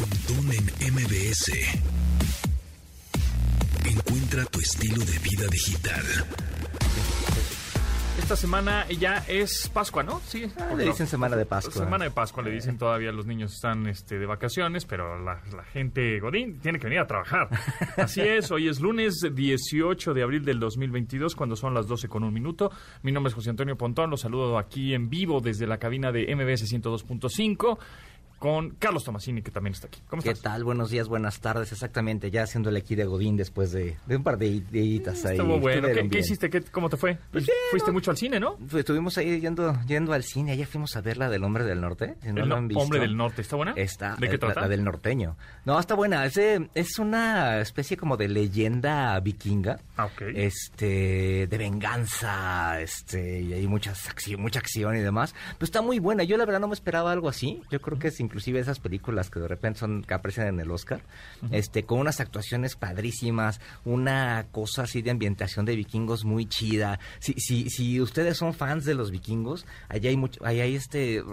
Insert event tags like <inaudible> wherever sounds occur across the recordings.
Pontón en MBS. Encuentra tu estilo de vida digital. Esta semana ya es Pascua, ¿no? Sí. Ah, le dicen semana de Pascua. Semana de Pascua, le dicen todavía los niños están este, de vacaciones, pero la, la gente Godín tiene que venir a trabajar. <laughs> Así es, hoy es lunes 18 de abril del 2022, cuando son las 12 con un minuto. Mi nombre es José Antonio Pontón, los saludo aquí en vivo desde la cabina de MBS 102.5 con Carlos Tomasini, que también está aquí. ¿Cómo ¿Qué estás? tal? Buenos días, buenas tardes. Exactamente, ya haciéndole aquí de Godín después de, de un par de días ahí. Estuvo bueno. ¿Qué, hiciste? ¿Qué- ¿Cómo te fue? Pues bien, Fuiste mucho al cine, ¿no? Estuvimos ahí yendo, yendo al cine. Ayer fuimos a ver la del Hombre del Norte. Si no El lo han visto. Hombre del Norte, ¿está buena? Está, ¿De qué eh, trata? La, la del norteño. No, está buena. Es, de- es una especie como de leyenda vikinga. Ah, ok. Este, de venganza, este, y hay muchas acción, mucha acción y demás. Pero está muy buena. Yo la verdad no me esperaba algo así. Yo creo que es inclusive esas películas que de repente son, que aparecen en el Oscar, este, con unas actuaciones padrísimas, una cosa así de ambientación de vikingos muy chida. Si, si, si ustedes son fans de los vikingos, allá hay mucho, allá hay este,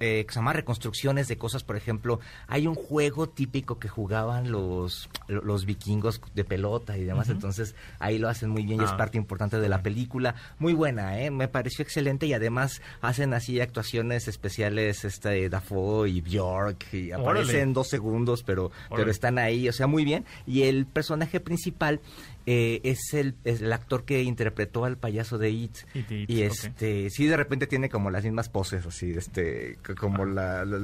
eh, que se llama reconstrucciones de cosas, por ejemplo, hay un juego típico que jugaban los, los vikingos de pelota y demás, entonces ahí lo hacen muy bien y es Ah. parte importante de la película. Muy buena, ¿eh? me pareció excelente y además hacen así actuaciones especiales, este Dafoe y Bjork y Órale. aparecen dos segundos, pero, pero están ahí, o sea, muy bien. Y el personaje principal eh, es, el, es el actor que interpretó al payaso de It. It, It, y este, sí, de repente tiene como las mismas poses, así, este, como la, la,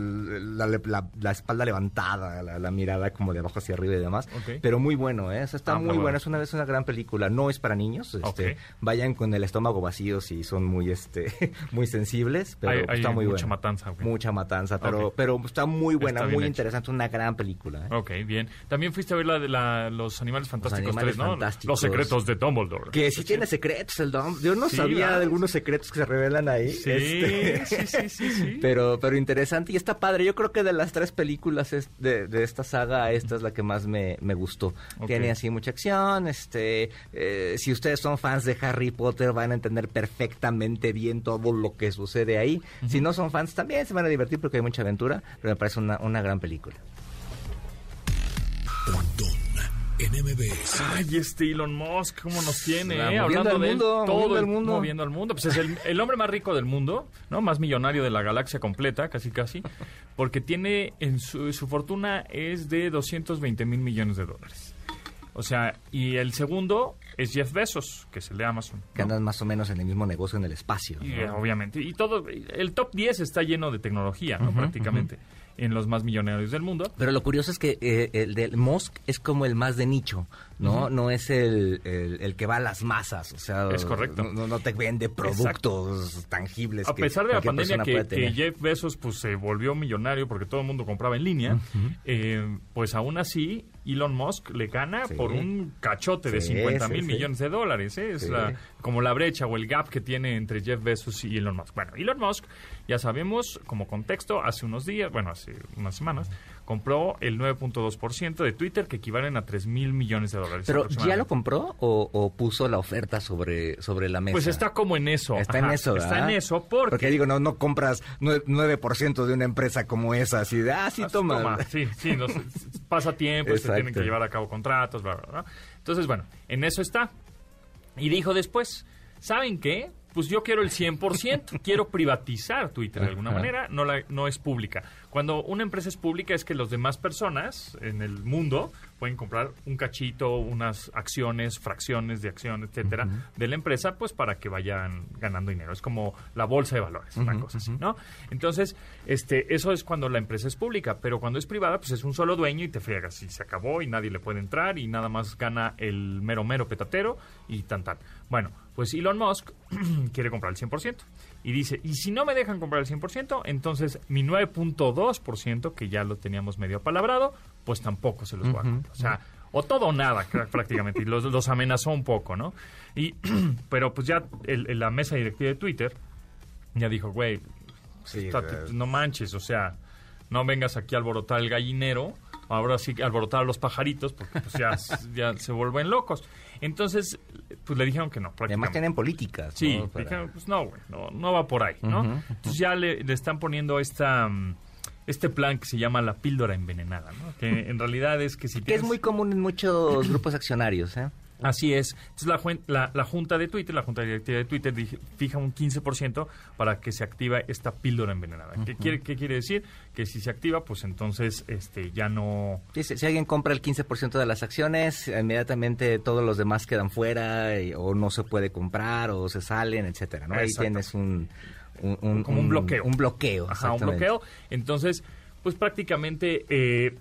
la- la- la espalda levantada, la, mirada como de abajo hacia arriba y demás. Ok. Pero muy bueno, ¿eh? O sea, está Ah, muy bueno. bueno, es una, es una gran película. No es para niños, este, vayan con el estómago vacío si son muy, este, <laughs> muy sensibles, pero Hay- hay está muy mucha buena. matanza. Mucha matanza, pero, pero está muy buena, Está muy hecho. interesante, una gran película. ¿eh? Ok, bien. También fuiste a ver la de la, Los Animales Fantásticos Animales 3, ¿no? Fantásticos. Los secretos de Dumbledore. Que sí tiene secretos el Dom. Yo no Sí, sabía ¿verdad? de algunos secretos que se revelan ahí. Sí, este. sí, sí, sí, sí. <laughs> Pero, pero interesante y está padre. Yo creo que de las tres películas es- de, de esta saga, esta es la que más me, me gustó. Tiene así mucha acción. Este, eh, si ustedes son fans de Harry Potter, van a entender perfectamente bien todo lo que sucede ahí. Si no son fans, también se van a divertir porque hay mucha aventura. Pero me parece una, una gran película. En MBS. Ay, este Elon Musk, ¿cómo nos tiene? Eh? Hablando de él, mundo, todo moviendo el mundo. moviendo al mundo. Pues es el, el hombre más rico del mundo, ¿no? Más millonario de la galaxia completa, casi casi. Porque tiene, en su, su fortuna es de 220 mil millones de dólares. O sea, y el segundo es Jeff Bezos, que es el de Amazon. Que ¿no? andan más o menos en el mismo negocio en el espacio. Eh, obviamente. Y todo, el top 10 está lleno de tecnología, ¿no? Prácticamente. En los más millonarios del mundo. Pero lo curioso es que eh, el del Musk es como el más de nicho, ¿no? No es el, el, el que va a las masas, o sea... Es correcto. No, no te vende productos tangibles. A que pesar de la pandemia que, que. Jeff Bezos pues se volvió millonario porque todo el mundo compraba en línea, eh, pues aún así Elon Musk le gana Sí. por un cachote de Sí, 50 sí, mil millones de dólares. ¿eh? Es la- como la brecha o el gap que tiene entre Jeff Bezos y Elon Musk. Bueno, Elon Musk, ya sabemos, como contexto, hace unos días, bueno, hace unas semanas, compró el 9.2% de Twitter, que equivalen a 3 mil millones de dólares. ¿Pero ya lo compró o, o puso la oferta sobre, sobre la mesa? Pues está como en eso. Está en eso, Está ¿verdad? en eso porque... Porque digo, no, no compras nue- 9% de una empresa como esa, así de, ah, sí, Ah, toma. Sí, sí, nos- <laughs> pasa tiempo, se tienen que llevar a cabo contratos, bla, bla, bla. Entonces, bueno, en eso está. Y dijo después, ¿saben qué? Pues yo quiero el 100%, <laughs> quiero privatizar Twitter de alguna Ajá. manera, no, la, no es pública. Cuando una empresa es pública es que las demás personas en el mundo pueden comprar un cachito, unas acciones, fracciones de acción, etcétera, de la empresa, pues para que vayan ganando dinero. Es como la bolsa de valores, una cosa así, ¿no? Entonces, este, eso es cuando la empresa es pública, pero cuando es privada, pues es un solo dueño y te friegas y se acabó y nadie le puede entrar y nada más gana el mero mero petatero y tan tan. Bueno, pues Elon Musk <clears throat> quiere comprar el 100% y dice, y si no me dejan comprar el 100%, entonces mi 9.2%, que ya lo teníamos medio apalabrado, pues tampoco se los voy a comprar. O sea, o todo o nada <laughs> prácticamente, y los, los amenazó un poco, ¿no? Y, <clears throat> pero pues ya el- el- la mesa directiva de Twitter ya dijo, güey, Sí, está- no manches, o sea, no vengas aquí a alborotar el gallinero, ahora sí que alborotar a los pajaritos, porque pues ya, <laughs> ya se vuelven locos. Entonces, pues le dijeron que no, además tienen políticas. Sí, ¿no? Para- dijeron, pues no, güey, no, no va por ahí, ¿no? Entonces ya le, le están poniendo esta, mm, este plan que se llama la píldora envenenada, ¿no? Que en realidad es que si Que es tienes- muy común en muchos grupos accionarios, ¿eh? Así es. Entonces la, juen- la, la Junta de Twitter, la Junta Directiva de Twitter dije- fija un 15% para que se activa esta píldora envenenada. ¿Qué, quiere, ¿Qué quiere decir? Que si se activa, pues entonces este ya no... Si alguien compra el 15% de las acciones, inmediatamente todos los demás quedan fuera y- o no se puede comprar o se salen, etcétera, ¿no? Ahí tienes un, un, un- como un bloqueo. Un bloqueo, Ajá, un bloqueo. Entonces, pues prácticamente eh,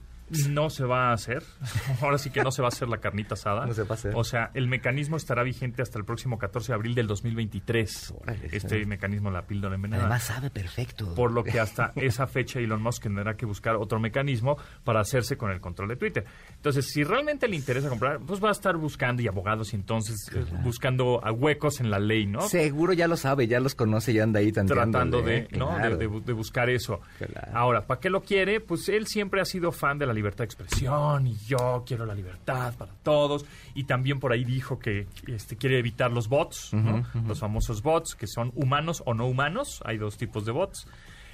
no se va a hacer. <laughs> Ahora sí que no se va a hacer la carnita asada. No se va a hacer. O sea, el mecanismo estará vigente hasta el próximo 14 de abril del 2023. Órale, este sí. mecanismo, la píldora envenenada. Además sabe perfecto. por lo que hasta esa fecha Elon Musk tendrá que buscar otro mecanismo para hacerse con el control de Twitter. Entonces, si realmente le interesa comprar, pues va a estar buscando y abogados y entonces eh, buscando a huecos en la ley, ¿no? Seguro ya lo sabe, ya los conoce, ya anda ahí tratando de, ¿eh? ¿no? Claro. de buscar eso. Claro. Ahora, ¿para qué lo quiere? Pues él siempre ha sido fan de la libertad de expresión y yo quiero la libertad para todos. Y también por ahí dijo que este, quiere evitar los bots, ¿no? los famosos bots que son humanos o no humanos. Hay dos tipos de bots.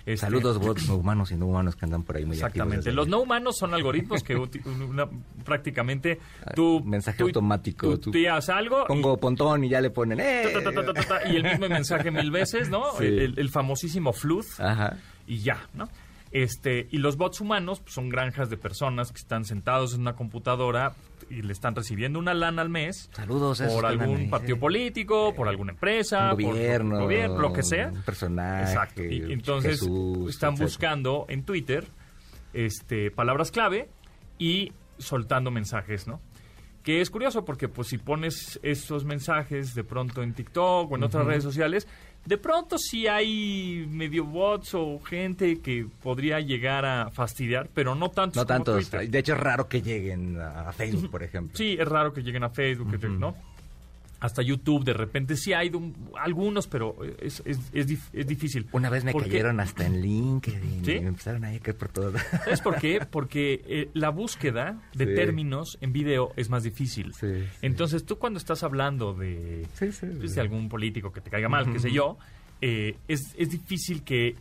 Este, Saludos bots <clears throat> no humanos y no humanos que andan por ahí muy Exactamente. Los no humanos son algoritmos que una- prácticamente tú... Mensaje tú- automático, Tú tú- algo y- Pongo pontón y ya le ponen, ¡eh! ta, ta, ta, y el mismo mensaje mil veces, ¿no? Sí. El- el famosísimo fluth Ajá. y ya, ¿no? Este, y los bots humanos pues, son granjas de personas que están sentados en una computadora y le están recibiendo una lana al mes Saludos por algún partido sí. político, por alguna empresa, Un por- por- gobierno, gobierno, lo que sea. un personaje, Exacto. Y entonces Jesús, están etcétera. buscando en Twitter este, palabras clave y soltando mensajes, ¿no? Que es curioso porque pues si pones esos mensajes de pronto en TikTok o en otras redes sociales, de pronto sí hay medio bots o gente que podría llegar a fastidiar, pero no tantos No como tantos. Twitter. De hecho, es raro que lleguen a Facebook, por ejemplo. Sí, es raro que lleguen a Facebook, ¿no? Hasta YouTube, de repente sí hay de un- algunos, pero es, es, es, dif- es difícil. Una vez me cayeron hasta en LinkedIn ¿Sí? y me empezaron a caer por todo. ¿Sabes por qué? Porque eh, la búsqueda de Sí. términos en video es más difícil. Sí. Entonces, tú cuando estás hablando de, pues, de algún político que te caiga mal, qué sé yo, eh, es, es difícil que,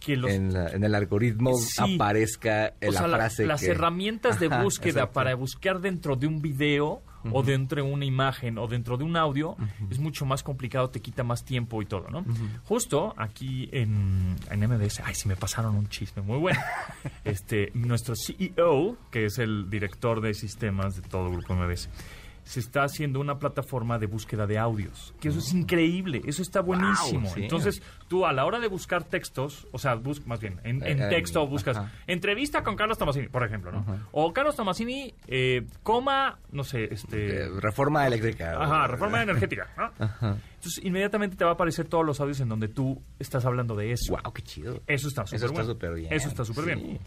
que los... en, la- en el algoritmo Sí. aparezca eh, o la sea, la- frase las que- herramientas de búsqueda para buscar dentro de un video o dentro de una imagen o dentro de un audio es mucho más complicado, te quita más tiempo y todo, ¿no? Justo aquí en, en MBS, ay, si me pasaron un chisme muy bueno. <laughs> este, nuestro CEO, que es el director de sistemas de todo el grupo MBS, se está haciendo una plataforma de búsqueda de audios, que eso es increíble, eso está buenísimo. sí. Entonces, tú a la hora de buscar textos, o sea, bus más bien, en, en Eh, texto buscas ajá. entrevista con Carlos Tomasini, por ejemplo, ¿no? O Carlos Tomasini, eh, coma, no sé, este... Eh, reforma eléctrica. Ajá, reforma <laughs> energética, ¿no? Ajá. Entonces, inmediatamente te va a aparecer todos los audios en donde tú estás hablando de eso. Wow, qué chido. Eso está súper Eso está bueno. súper bien. Eso está súper Sí. bien.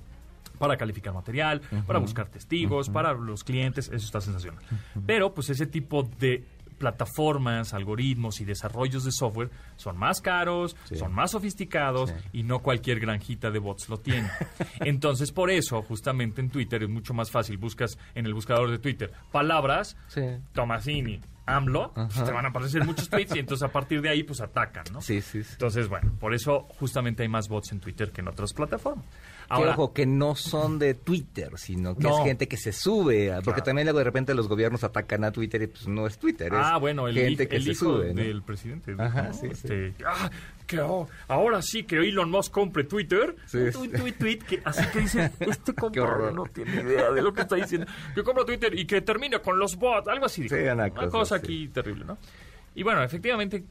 Para calificar material, para buscar testigos, para los clientes, eso está sensacional. Pero, pues, ese tipo de plataformas, algoritmos y desarrollos de software son más caros, Sí. son más sofisticados Sí. y no cualquier granjita de bots lo tiene. <laughs> Entonces, por eso, justamente en Twitter es mucho más fácil. Buscas en el buscador de Twitter palabras, Sí. Tomasini, AMLO, pues, te van a aparecer muchos tweets y entonces a partir de ahí, pues, atacan, ¿no? Sí, sí, sí. Entonces, bueno, por eso justamente hay más bots en Twitter que en otras plataformas. Que, Ahora, ojo, que no son de Twitter, sino que No. es gente que se sube. a- Porque Claro. también luego de repente los gobiernos atacan a Twitter y pues no es Twitter. es ah, bueno, el, gente que el se hijo sube. ¿no? del presidente. Ajá, ¿no? sí, Este, ah, que oh, ahora sí que Elon Musk compre Twitter. Sí, sí. tweet, tweet, tweet, que así que dice, <laughs> este compadre no tiene idea de lo que está diciendo. Que compra Twitter y que termine con los bots, algo así. Sí, una una cosa cosa, así. aquí terrible, ¿no? Y bueno, efectivamente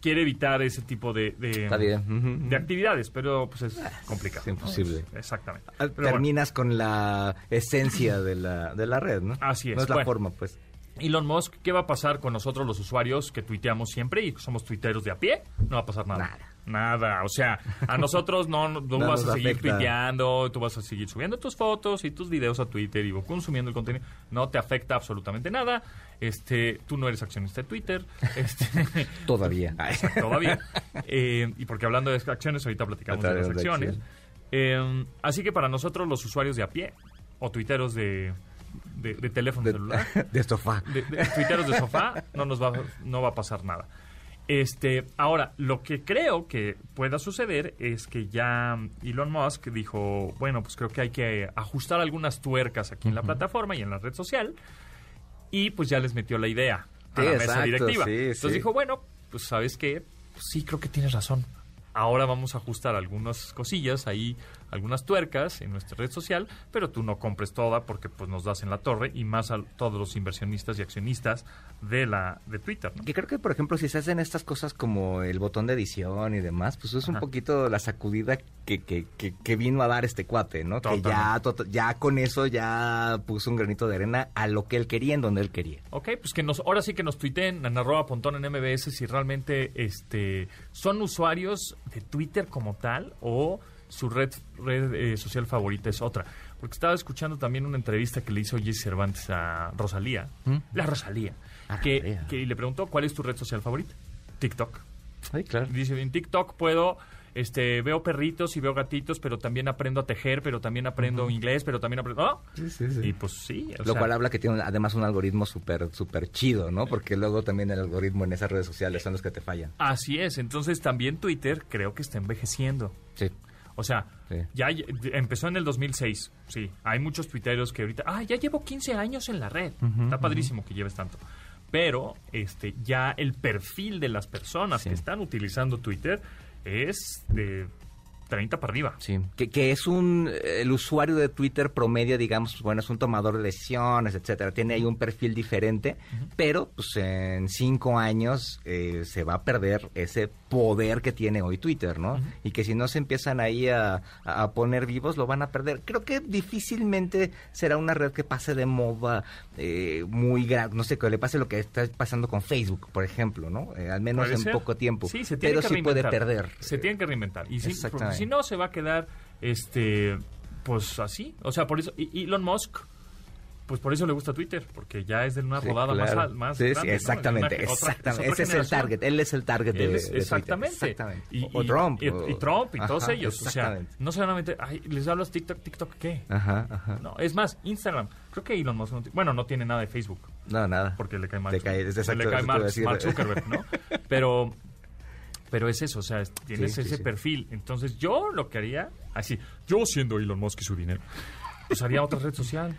quiere evitar ese tipo de, de, Está bien. Ujú, de ujú. actividades, pero pues es complicado. es imposible. ¿no? Exactamente. Ah, bueno. Terminas con la esencia de la, de la red, ¿no? Así es. No es la Bueno. forma, pues. Elon Musk, ¿qué va a pasar con nosotros los usuarios que tuiteamos siempre y somos tuiteros de a pie? No va a pasar nada. Nada. Nada. O sea, a nosotros no, tú No vas a seguir afecta. tuiteando, tú vas a seguir subiendo tus fotos y tus videos a Twitter y consumiendo el contenido. No te afecta absolutamente nada. Este, tú no eres accionista de Twitter. Este, <laughs> Todavía. <laughs> Todavía. Eh, y porque hablando de acciones, ahorita platicamos de las acciones. Eh, así que para nosotros, los usuarios de a pie o tuiteros de, de, de teléfono celular, De, <laughs> de sofá. de, de tuiteros de sofá, no nos va, no va a pasar nada. Este, ahora, lo que creo que pueda suceder es que ya Elon Musk dijo, bueno, pues creo que hay que ajustar algunas tuercas aquí en la plataforma y en la red social, y pues ya les metió la idea a Sí, la mesa exacto, directiva. sí, Entonces sí. dijo, bueno, pues sabes qué, Pues sí, creo que tienes razón. Ahora vamos a ajustar algunas cosillas ahí, algunas tuercas en nuestra red social, pero tú no compres toda porque pues nos das en la torre y más a todos los inversionistas y accionistas de la de Twitter, ¿no? Que creo que, por ejemplo, si se hacen estas cosas como el botón de edición y demás, pues es un poquito la sacudida que, que, que, que vino a dar este cuate, ¿no? Que ya, to- ya con eso ya puso un granito de arena a lo que él quería, en donde él quería. Ok, pues que nos, ahora sí que nos tuiteen en arroba pontón en MBS si realmente este, son usuarios de Twitter como tal o su red, red eh, social favorita es otra. Porque estaba escuchando también una entrevista que le hizo Jesse Cervantes a Rosalía, ¿Mm? la Rosalía, Ah, que, le preguntó cuál es tu red social favorita. TikTok. Ay, claro. Dice, en TikTok puedo, este, veo perritos y veo gatitos, pero también aprendo a tejer, pero también aprendo inglés, pero también aprendo... ¡Ah! Sí, sí, sí. Y pues sí. o Lo sea, cual habla que tiene además un algoritmo súper súper chido, ¿no? Porque luego también el algoritmo en esas redes sociales son los que te fallan. Así es, entonces también Twitter creo que está envejeciendo. Sí. O sea, Sí. ya empezó en el 2006, sí. Hay muchos tuiteros que ahorita, ah, ya llevo 15 años en la red. Está padrísimo que lleves tanto. Pero este ya el perfil de las personas Sí. que están utilizando Twitter es de 30 para arriba. Sí, que, que es un, el usuario de Twitter promedio, digamos, pues, bueno, es un tomador de decisiones, etcétera, tiene ahí un perfil diferente, pero pues en cinco años eh, se va a perder ese poder que tiene hoy Twitter, ¿no? Y que si no se empiezan ahí a, a poner vivos, lo van a perder. Creo que difícilmente será una red que pase de moda eh, muy grande, no sé, que le pase lo que está pasando con Facebook, por ejemplo, ¿no? Eh, al menos Puede en ser. poco tiempo. Sí, se tiene pero que sí puede reinventar. perder. Se tiene que reinventar. Y Exactamente. Si no, se va a quedar, este, pues así. O sea, por eso, y- Elon Musk, pues por eso le gusta Twitter, porque ya es de una Sí, rodada más, claro. más Sí, sí, exactamente, una- exactamente. otra Ese es el target, él es el target de, es- de Twitter. exactamente. Exactamente. Y, o Trump. Y, o- y Trump y todos ellos. O sea, exactamente. no solamente, ay, les hablas TikTok, TikTok, ¿qué? Ajá, ajá. No, es más, Instagram. Creo que Elon Musk, no bueno, no tiene nada de Facebook, No, nada. porque le cae mal. Le cae- es exacto, le cae decir. Mark Zuckerberg, ¿no? <laughs> Pero, pero es eso, o sea, es- tienes Sí, ese sí. perfil. Entonces, yo lo que haría, así, yo siendo Elon Musk y su dinero, pues haría otra red social.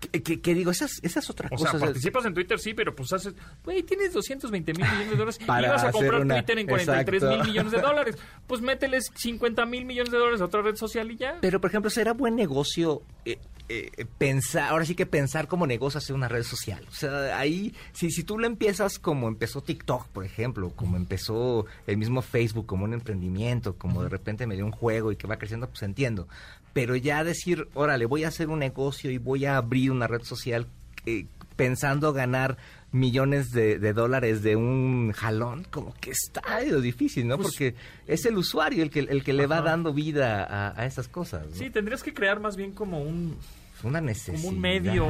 ¿Qué, qué- qué digo? Esa es, esa es otra O cosa. sea, o sea, participas en Twitter, sí, pero pues haces, güey, tienes 220 mil millones de dólares Para y vas a comprar una- Twitter en 43 mil exacto. millones de dólares. <laughs> Pues mételes 50 mil millones de dólares a otra red social y ya. Pero, por ejemplo, ¿será buen negocio eh, eh, pensar, ahora sí que pensar como negocio hacer una red social? O sea, ahí, si, si tú lo empiezas como empezó TikTok, por ejemplo, como empezó el mismo Facebook, como un emprendimiento, como de repente me dio un juego y que va creciendo, pues entiendo. Pero ya decir, órale, voy a hacer un negocio y voy a abrir una red social eh, pensando ganar millones de, de dólares de un jalón, como que está difícil, ¿no? Pues- Porque es el usuario el que, el que le va Ajá. dando vida a, a esas cosas. ¿no? Sí, tendrías que crear más bien como un... una necesidad. Como un medio.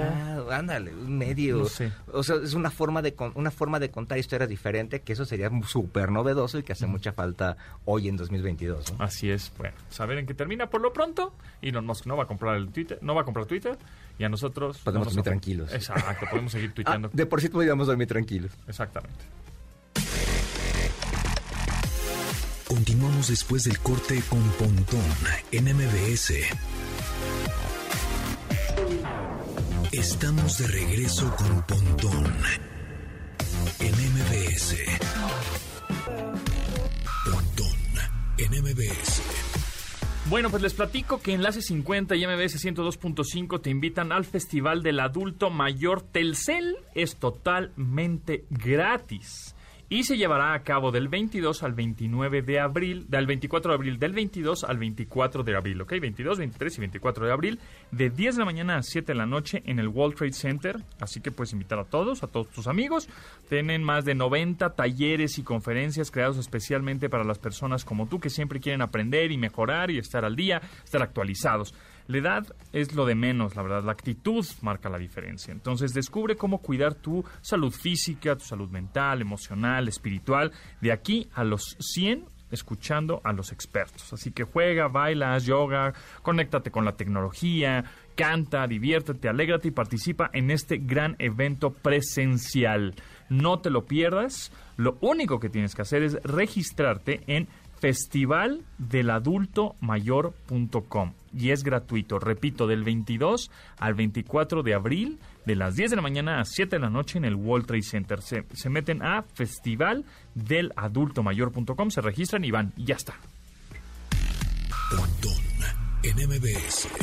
Ándale, un medio. No sé. O sea, es una forma de con- una forma de contar historias diferente que eso sería súper novedoso y que hace mucha falta hoy en 2022. ¿no? Así es, bueno, saber en qué termina por lo pronto. Elon Musk no va a comprar el Twitter, no va a comprar Twitter y a nosotros Podemos no nos dormir tranquilos. Exacto, podemos seguir <laughs> Ah, tuiteando. de por sí podríamos dormir tranquilos. Exactamente. Continuamos después del corte con Pontón en MBS. Estamos de regreso con Pontón en MBS. Pontón en MBS. Bueno, pues les platico que Enlace 50 y MBS 102.5 te invitan al Festival del Adulto Mayor Telcel. Es totalmente gratis. Y se llevará a cabo del 22 al 29 de abril, del 24 de abril, del 22 al 24 de abril, ¿ok? 22, 23 y 24 de abril, de 10 de la mañana a 7 de la noche en el World Trade Center. Así que puedes invitar a todos, a todos tus amigos. Tienen más de 90 talleres y conferencias creados especialmente para las personas como tú que siempre quieren aprender y mejorar y estar al día, estar actualizados. La edad es lo de menos, la verdad. La actitud marca la diferencia. Entonces, descubre cómo cuidar tu salud física, tu salud mental, emocional, espiritual, de aquí a los 100 escuchando a los expertos. Así que juega, baila, haz yoga, conéctate con la tecnología, canta, diviértete, alégrate y participa en este gran evento presencial. No te lo pierdas. Lo único que tienes que hacer es registrarte en festivaldeladultomayor.com y es gratuito. Repito, del 22 al 24 de abril, de las 10 de la mañana a 7 de la noche en el World Trade Center. Se, se meten a festivaldeladultomayor.com, se registran y van, y ya está.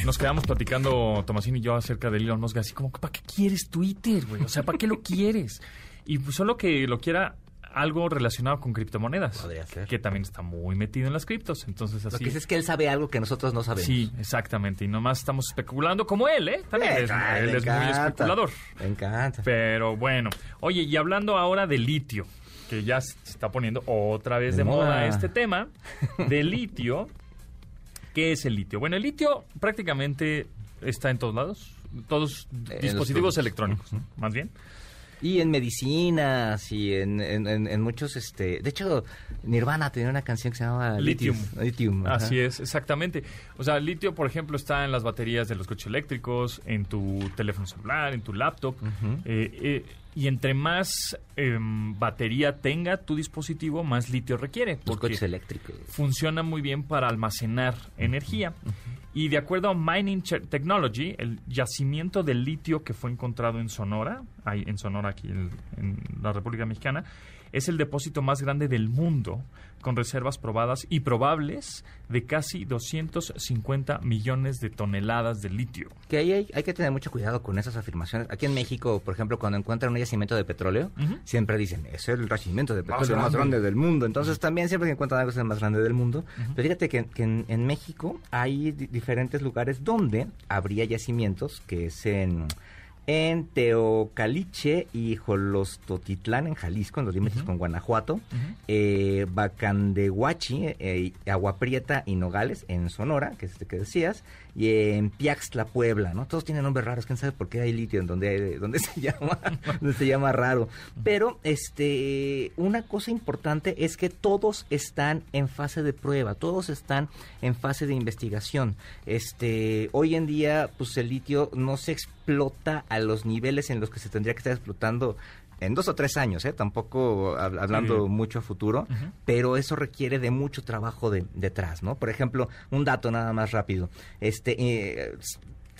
Nos quedamos platicando, Tomasín y yo, acerca de Elon Musk, así como, ¿para qué quieres Twitter, güey? O sea, ¿para qué lo quieres? Y pues solo que lo quiera algo relacionado con criptomonedas. Podría ser. Que también está muy metido en las criptos. Entonces, así. Lo que es, es que él sabe algo que nosotros no sabemos. Sí, exactamente. Y nomás estamos especulando como él, ¿eh? También Me es, encanta, él es muy especulador. Me encanta. Pero bueno. Oye, y hablando ahora de litio, que ya se está poniendo otra vez de, De moda. moda. este tema, <laughs> de litio. ¿Qué es el litio? Bueno, el litio prácticamente está en todos lados. Todos En dispositivos electrónicos, ¿no? más bien. Y en medicinas y en, en- en- en muchos, este... De hecho, Nirvana tenía una canción que se llamaba Lithium. Así es, exactamente. O sea, litio, por ejemplo, está en las baterías de los coches eléctricos, en tu teléfono celular, en tu laptop. Eh, eh, y entre más em, batería tenga tu dispositivo, más litio requiere. Los Porque coches eléctricos. funciona muy bien para almacenar energía. Y de acuerdo a Mining Technology, el yacimiento de litio que fue encontrado en Sonora, ahí en Sonora, aquí en, en la República Mexicana, es el depósito más grande del mundo, con reservas probadas y probables de casi 250 millones de toneladas de litio. Que ahí hay, hay que tener mucho cuidado con esas afirmaciones. Aquí en México, por ejemplo, cuando encuentran un yacimiento de petróleo, siempre dicen, es el yacimiento de petróleo Más más grande, del mundo. Entonces también siempre que encuentran algo es el más grande del mundo. Pero fíjate que, que en, en México hay di- diferentes lugares donde habría yacimientos, que es en... En Teocaliche y Jolostotitlán, en Jalisco, en los límites con Guanajuato. eh, Bacandehuachi, eh, Agua Prieta y Nogales, en Sonora, que es este que decías, y en Piaxtla, Puebla, ¿no? Todos tienen nombres raros, quién sabe por qué hay litio en donde, donde <laughs> se llama, donde se llama raro. Pero, este, una cosa importante es que todos están en fase de prueba, todos están en fase de investigación. Este, hoy en día, pues el litio no se explota a los niveles en los que se tendría que estar explotando en dos o tres años, ¿eh? Tampoco hab- hablando mucho a futuro, pero eso requiere de mucho trabajo de, detrás, ¿no? Por ejemplo, un dato nada más rápido. Este, eh,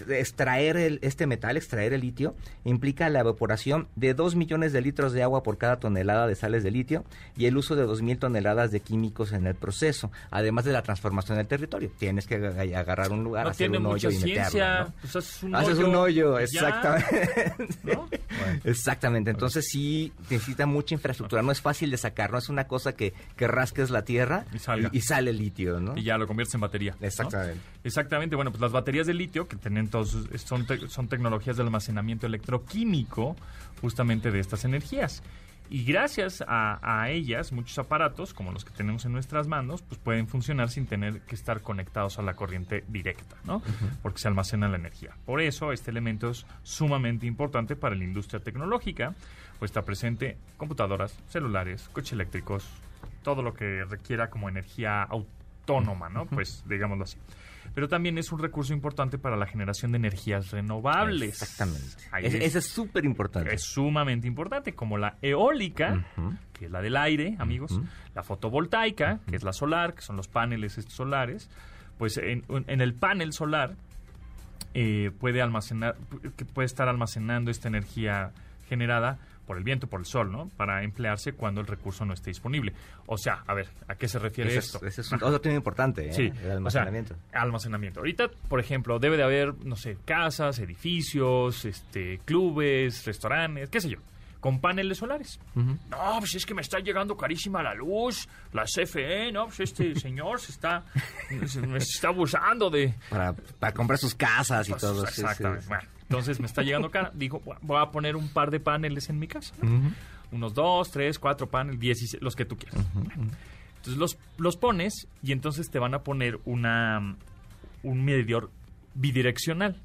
extraer el- este metal, extraer el litio, implica la evaporación de 2 millones de litros de agua por cada tonelada de sales de litio y el uso de 2.000 toneladas de químicos en el proceso, además de la transformación del territorio. Tienes que ag- agarrar un lugar, No hacer tiene un mucha hoyo y meterlo, ciencia. ¿no? pues haces un Haces hoyo. un exactamente. ¿no? <laughs> Bueno. Exactamente, entonces sí necesita mucha infraestructura, no es fácil de sacar, no es una cosa que, que rasques la tierra Y salga. y, y sale el litio, ¿no? y ya lo conviertes en batería. ¿no? Exactamente. Exactamente, bueno, pues las baterías de litio que tienen todos son, te- son tecnologías de almacenamiento electroquímico justamente de estas energías. Y gracias a, a ellas, muchos aparatos, como los que tenemos en nuestras manos, pues pueden funcionar sin tener que estar conectados a la corriente directa, ¿no? Porque se almacena la energía. Por eso, este elemento es sumamente importante para la industria tecnológica, pues está presente en computadoras, celulares, coches eléctricos, todo lo que requiera como energía autónoma, ¿no? Pues digámoslo así. Pero también es un recurso importante para la generación de energías renovables. Exactamente. Ese, es- ese es súper importante. es sumamente importante, como la eólica, que es la del aire, amigos, la fotovoltaica, que es la solar, que son los paneles estos solares, pues en, en el panel solar eh, puede almacenar, puede estar almacenando esta energía generada por el viento, por el sol, ¿no? Para emplearse cuando el recurso no esté disponible. O sea, a ver, ¿a qué se refiere Ese es, esto? ese es un- otro tema importante, ¿eh? Sí, el almacenamiento. O sea, almacenamiento. Ahorita, por ejemplo, debe de haber, no sé, casas, edificios, este, clubes, restaurantes, qué sé yo, con paneles solares. No, pues es que me está llegando carísima la luz, la CFE, no, pues este <laughs> señor se está, se, me está abusando de... para, para comprar sus casas y Pues, todo. sí, sí. Exactamente. Bueno, entonces me está llegando cara. Dijo, voy a poner un par de paneles en mi casa. Unos dos, tres, cuatro paneles, dieciséis, los que tú quieras. Entonces los, los pones y entonces te van a poner una, un medidor bidireccional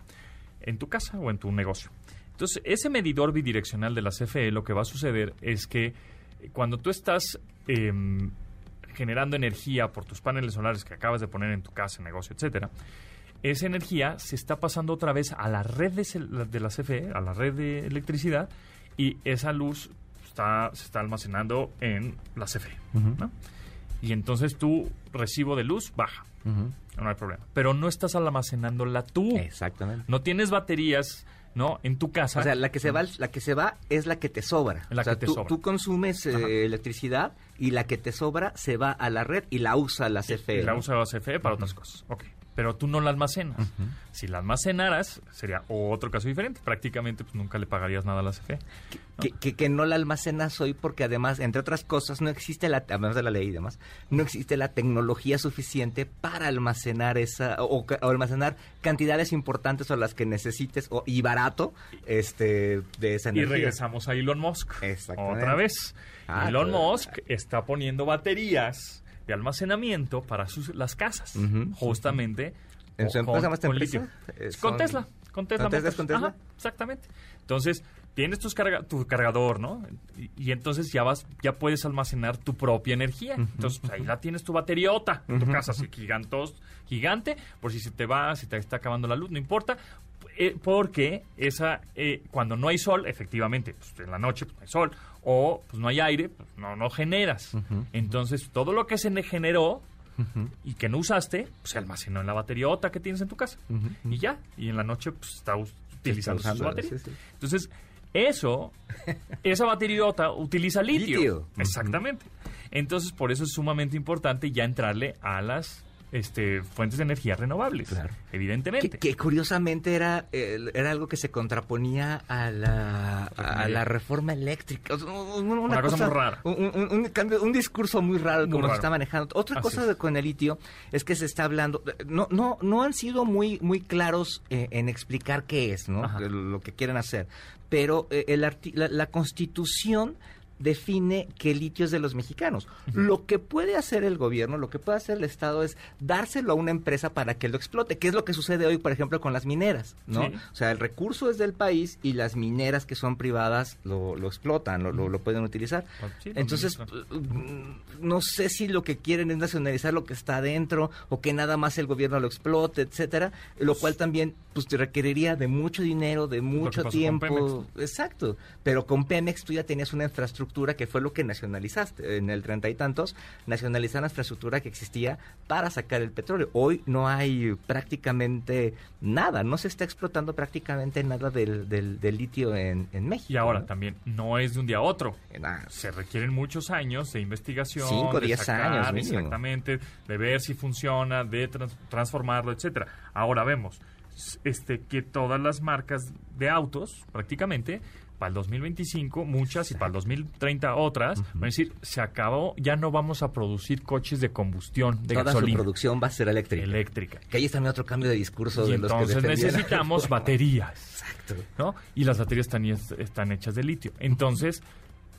en tu casa o en tu negocio. Entonces, ese medidor bidireccional de la CFE lo que va a suceder es que cuando tú estás em, generando energía por tus paneles solares que acabas de poner en tu casa, negocio, etcétera, esa energía se está pasando otra vez a la red de, de la CFE, a la red de electricidad, y esa luz está, se está almacenando en la CFE, ¿no? Y entonces tu recibo de luz baja. No hay problema. Pero no estás almacenándola tú. Exactamente. No tienes baterías, ¿no? En tu casa. O sea, la que se va, la que se va es la que te sobra. La o sea, que te tú, sobra. tú consumes eh, electricidad y la que te sobra se va a la red y la usa la CFE. Y la usa la CFE para otras cosas. Ok. Pero tú no la almacenas. Si la almacenaras, sería otro caso diferente. Prácticamente pues, nunca le pagarías nada a la CFE. ¿no? Que, que, que no la almacenas hoy porque además, entre otras cosas, no existe la, además de la ley y demás, no existe la tecnología suficiente para almacenar esa, o, almacenar cantidades importantes o las que necesites, o, y barato, este, de esa Y energía. regresamos a Elon Musk. Exactamente. Otra vez. Ah, Elon claro. Musk está poniendo baterías de almacenamiento para sus, las casas. Justamente. ¿En o- su empresa más con empresa? litio. Eh, Con son- Tesla. Con Tesla. ¿Con Tesla Motors. es con Tesla? Ajá, exactamente. Entonces, tienes tus carga- tu cargador, ¿no? Y, y entonces ya vas, ya puedes almacenar tu propia energía. Entonces, pues, ahí la tienes tu bateriota en tu casa, así gigantos, gigante, por si se te va, si te está acabando la luz, no importa. Eh, porque esa, eh, cuando no hay sol, efectivamente, pues, en la noche pues, no hay sol, o pues no hay aire, pues no, no generas. Entonces, todo lo que se ne- generó y que no usaste, pues, se almacenó en la bateriota que tienes en tu casa. Y ya, y en la noche pues, está utilizando su batería. sí, sí. Entonces, eso, <laughs> esa bateriota utiliza litio. Litio. Exactamente. Entonces, por eso es sumamente importante ya entrarle a las este, fuentes de energía renovables. Claro. Evidentemente. Que, que curiosamente era, eh, era algo que se contraponía a la, a la reforma eléctrica. Una, Una cosa muy rara. Un, un- un cambio, un discurso muy raro Muy como raro. se está manejando. Otra Así cosa es. de- con el litio es que se está hablando, no, no, no han sido muy, muy claros eh, en explicar qué es, ¿no? Ajá. Lo que quieren hacer. Pero eh, el arti- la, la constitución define que el litio es de los mexicanos. Lo que puede hacer el gobierno, lo que puede hacer el Estado es dárselo a una empresa para que lo explote, que es lo que sucede hoy, por ejemplo, con las mineras, ¿no? Sí. O sea, el recurso es del país y las mineras que son privadas lo, lo explotan, lo, lo- lo pueden utilizar. Sí, lo Entonces, administran. mm, no sé si lo que quieren es nacionalizar lo que está adentro o que nada más el gobierno lo explote, etcétera, lo cual también pues te requeriría de mucho dinero, de mucho tiempo. Exacto. Pero con Pemex tú ya tenías una infraestructura que fue lo que nacionalizaste. En el treinta y tantos, nacionalizaron la infraestructura que existía para sacar el petróleo. Hoy no hay prácticamente nada, no se está explotando prácticamente nada del, del, del litio en, en México. Y ahora ¿no? también, no es de un día a otro. Nada. Se requieren muchos años de investigación. Cinco, de diez sacar, años mínimo. Exactamente, de ver si funciona, de trans- transformarlo, etcétera. Ahora vemos este que todas las marcas de autos, prácticamente, para el 2025, muchas, y para el 2030 otras, van a decir, se acabó, ya no vamos a producir coches de combustión, de Toda su gasolina producción va a ser eléctrica. eléctrica. Que ahí es también otro cambio de discurso Y de los que entonces la necesitamos <laughs> baterías. Exacto. ¿no? Y las baterías están, están hechas de litio. Entonces,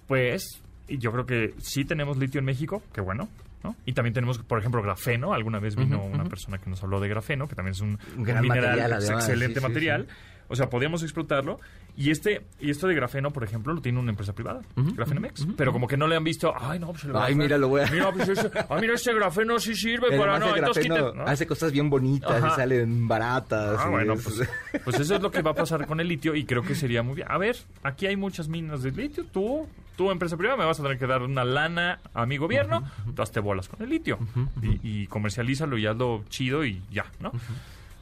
pues, yo creo que sí tenemos litio en México, qué bueno, ¿no? Y también tenemos, por ejemplo, grafeno. Alguna vez vino una persona que nos habló de grafeno, que también es un, Un gran un mineral, material, además, excelente sí, sí, material. sí. O sea, podríamos explotarlo. Y este y esto de grafeno, por ejemplo, lo tiene una empresa privada, Grafenomex. Pero como que no le han visto, ay, no, pues el Ay, mira, lo voy a- Mira, pues ese, ay, mira, este grafeno sí sirve para... No, hace cosas bien bonitas Ajá. y salen baratas. Ah, y bueno, es- pues, pues eso es lo que va a pasar con el litio y creo que sería muy bien. A ver, aquí hay muchas minas de litio. Tú, tú empresa privada, me vas a tener que dar una lana a mi gobierno. Tú hazte bolas con el litio y, y comercialízalo y hazlo chido y ya, ¿no?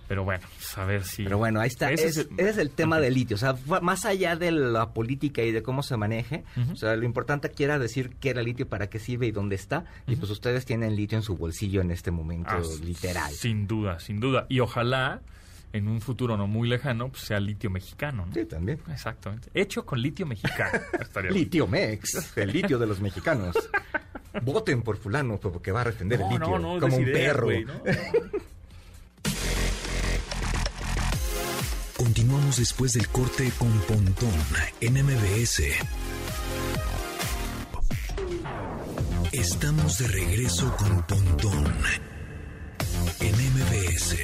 Pero bueno, pues, a ver si... Pero bueno, ahí está. Ese es el- ese es el tema del litio. O sea, más allá de la política y de cómo se maneje, o sea, lo importante aquí era decir qué era litio, para qué sirve y dónde está. Y pues ustedes tienen litio en su bolsillo en este momento, Ah, literal. Sin duda, sin duda. Y ojalá en un futuro no muy lejano pues, sea litio mexicano, ¿no? Sí, también. Exactamente. Hecho con litio mexicano. <laughs> Litio Mex, el litio de los mexicanos. <laughs> Voten por fulano porque va a defender el litio como un perro. Continuamos después del corte con Pontón en MBS. Estamos de regreso con Pontón en MBS.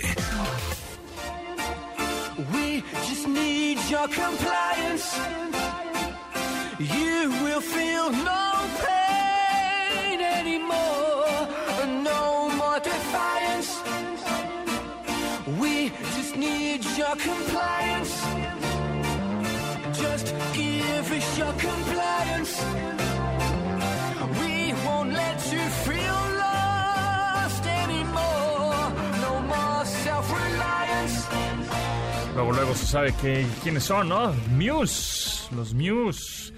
We just need your compliance. You will feel no pain anymore. Your compliance. Just give us your compliance. We won't let you feel lost anymore. No more self-reliance. Luego, luego se sabe que quiénes son, ¿no? Muse, los Muse.